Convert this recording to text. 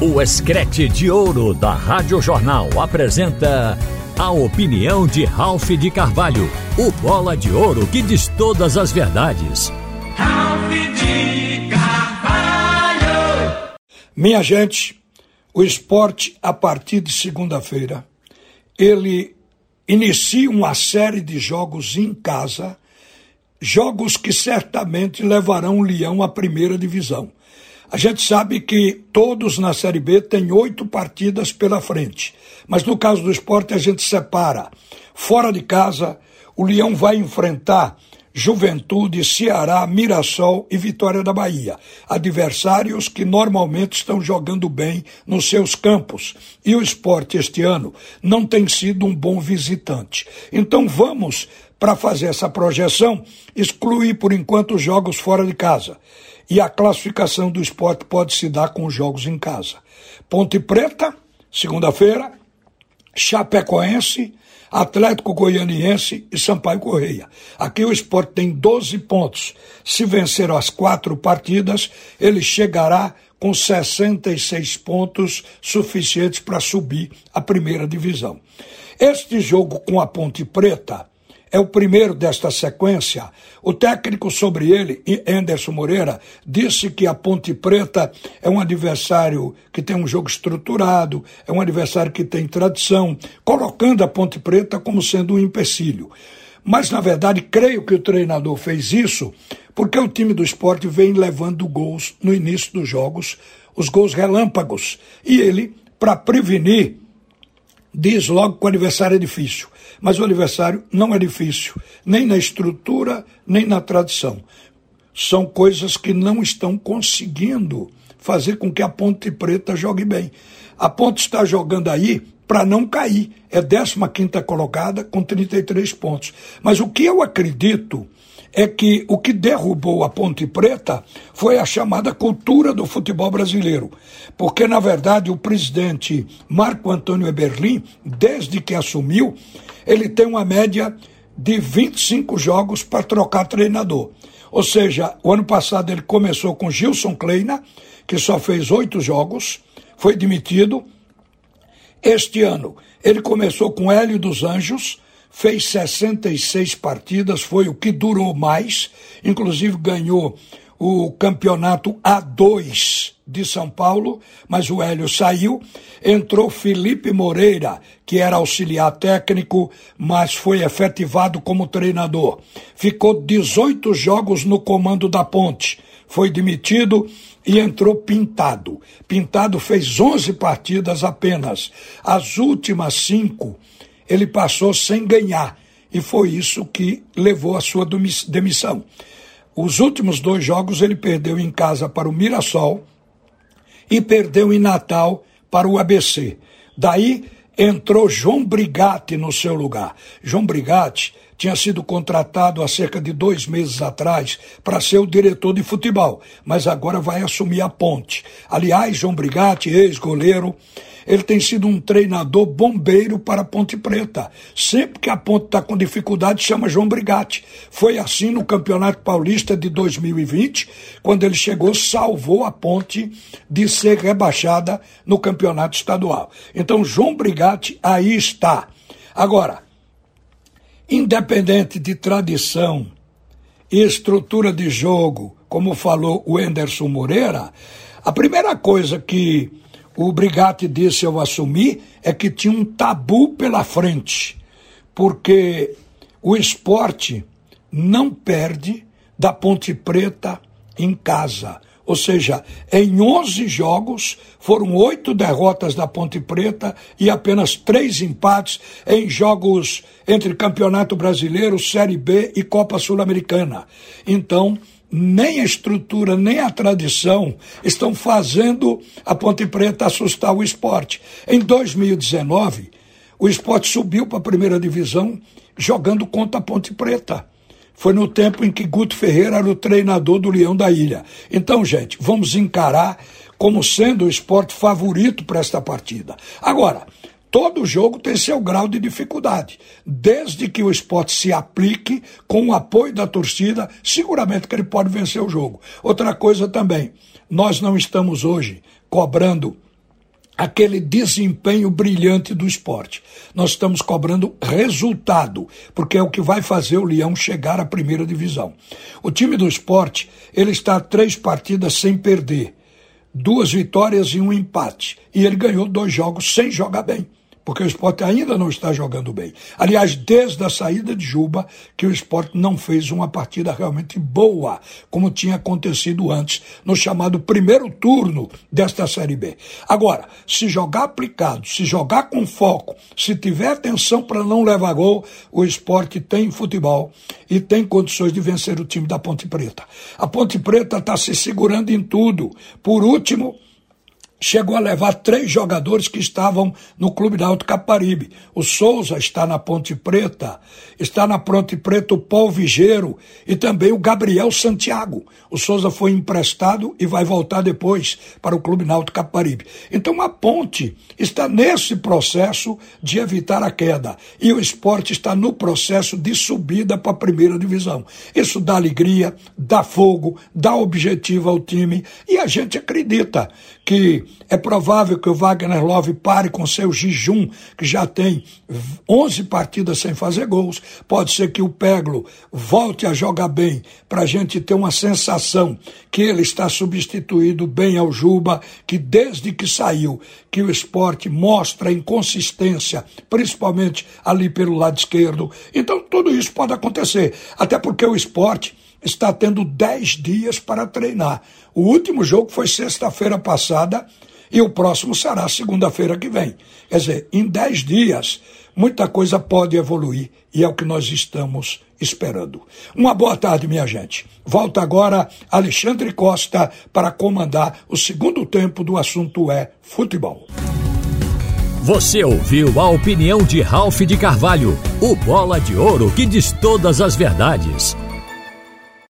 O Escrete de Ouro da Rádio Jornal apresenta a opinião de Ralph de Carvalho, o bola de ouro que diz todas as verdades. Ralph de Carvalho! Minha gente, o esporte, a partir de segunda-feira, ele inicia uma série de jogos em casa, jogos que certamente levarão o Leão à primeira divisão. A gente sabe que todos na Série B têm oito partidas pela frente. Mas no caso do esporte, a gente separa. Fora de casa, o Leão vai enfrentar Juventude, Ceará, Mirassol e Vitória da Bahia. Adversários que normalmente estão jogando bem nos seus campos. E o esporte este ano não tem sido um bom visitante. Então vamos, para fazer essa projeção, excluir por enquanto os jogos fora de casa e a classificação do esporte pode se dar com os jogos em casa. Ponte Preta, segunda-feira, Chapecoense, Atlético Goianiense e Sampaio Correia. Aqui o esporte tem 12 pontos. Se vencer as quatro partidas, ele chegará com 66 pontos suficientes para subir a primeira divisão. Este jogo com a Ponte Preta é o primeiro desta sequência. O técnico sobre ele, Anderson Moreira, disse que a Ponte Preta é um adversário que tem um jogo estruturado, é um adversário que tem tradição, colocando a Ponte Preta como sendo um empecilho. Mas, na verdade, creio que o treinador fez isso porque o time do esporte vem levando gols no início dos jogos, os gols relâmpagos. E ele, para prevenir, diz logo que o adversário é difícil. Mas o aniversário não é difícil, nem na estrutura, nem na tradição. São coisas que não estão conseguindo fazer com que a Ponte Preta jogue bem. A Ponte está jogando aí para não cair. É 15 colocada com 33 pontos. Mas o que eu acredito é que o que derrubou a Ponte Preta foi a chamada cultura do futebol brasileiro. Porque, na verdade, o presidente Marco Antônio Eberlin, desde que assumiu, ele tem uma média de 25 jogos para trocar treinador. Ou seja, o ano passado ele começou com Gilson Kleina, que só fez oito jogos, foi demitido. Este ano ele começou com Hélio dos Anjos, fez 66 partidas, foi o que durou mais, inclusive ganhou o campeonato A2 de São Paulo, mas o Hélio saiu. Entrou Felipe Moreira, que era auxiliar técnico, mas foi efetivado como treinador. Ficou 18 jogos no comando da Ponte. Foi demitido e entrou Pintado. Pintado fez 11 partidas apenas. As últimas cinco ele passou sem ganhar. E foi isso que levou à sua demissão. Os últimos dois jogos ele perdeu em casa para o Mirassol e perdeu em Natal para o ABC. Daí entrou João Brigatti no seu lugar. João Brigatti tinha sido contratado há cerca de dois meses atrás para ser o diretor de futebol, mas agora vai assumir a ponte. Aliás, João Brigatti, ex-goleiro, ele tem sido um treinador bombeiro para a Ponte Preta. Sempre que a Ponte está com dificuldade, chama João Brigatti. Foi assim no Campeonato Paulista de 2020, quando ele chegou, salvou a Ponte de ser rebaixada no Campeonato Estadual. Então, João Brigatti aí está. Agora, independente de tradição e estrutura de jogo, como falou o Enderson Moreira, a primeira coisa que o Brigatti disse ao assumir é que tinha um tabu pela frente, porque o esporte não perde da Ponte Preta em casa. Ou seja, em 11 jogos foram oito derrotas da Ponte Preta e apenas três empates em jogos entre Campeonato Brasileiro, Série B e Copa Sul-Americana. Então, nem a estrutura, nem a tradição estão fazendo a Ponte Preta assustar o esporte. Em 2019, o esporte subiu para a primeira divisão jogando contra a Ponte Preta. Foi no tempo em que Guto Ferreira era o treinador do Leão da Ilha. Então, gente, vamos encarar como sendo o esporte favorito para esta partida. Agora, todo jogo tem seu grau de dificuldade. Desde que o esporte se aplique com o apoio da torcida, seguramente que ele pode vencer o jogo. Outra coisa também, nós não estamos hoje cobrando aquele desempenho brilhante do esporte. Nós estamos cobrando resultado, porque é o que vai fazer o Leão chegar à primeira divisão. O time do esporte, ele está a três partidas sem perder, duas vitórias e um empate. E ele ganhou dois jogos sem jogar bem porque o esporte ainda não está jogando bem. Aliás, desde a saída de Juba, que o esporte não fez uma partida realmente boa, como tinha acontecido antes, no chamado primeiro turno desta Série B. Agora, se jogar aplicado, se jogar com foco, se tiver atenção para não levar gol, o esporte tem futebol e tem condições de vencer o time da Ponte Preta. A Ponte Preta está se segurando em tudo. Por último, chegou a levar três jogadores que estavam no Clube da Alto Caparibe. O Souza está na Ponte Preta, está na Ponte Preta o Paul Vigeiro e também o Gabriel Santiago. O Souza foi emprestado e vai voltar depois para o Clube Náutico Caparibe. Então a Ponte está nesse processo de evitar a queda e o esporte está no processo de subida para a primeira divisão. Isso dá alegria, dá fogo, dá objetivo ao time e a gente acredita que é provável que o Wagner Love pare com seu jejum, que já tem 11 partidas sem fazer gols. Pode ser que o Peglo volte a jogar bem, para a gente ter uma sensação que ele está substituído bem ao Juba, que desde que saiu, que o esporte mostra inconsistência, principalmente ali pelo lado esquerdo. Então tudo isso pode acontecer, até porque o esporte está tendo 10 dias para treinar. O último jogo foi sexta-feira passada e o próximo será segunda-feira que vem. Quer dizer, em 10 dias, muita coisa pode evoluir e é o que nós estamos esperando. Uma boa tarde, minha gente. Volta agora Alexandre Costa para comandar o segundo tempo do assunto é futebol. Você ouviu a opinião de Ralph de Carvalho, o bola de ouro que diz todas as verdades.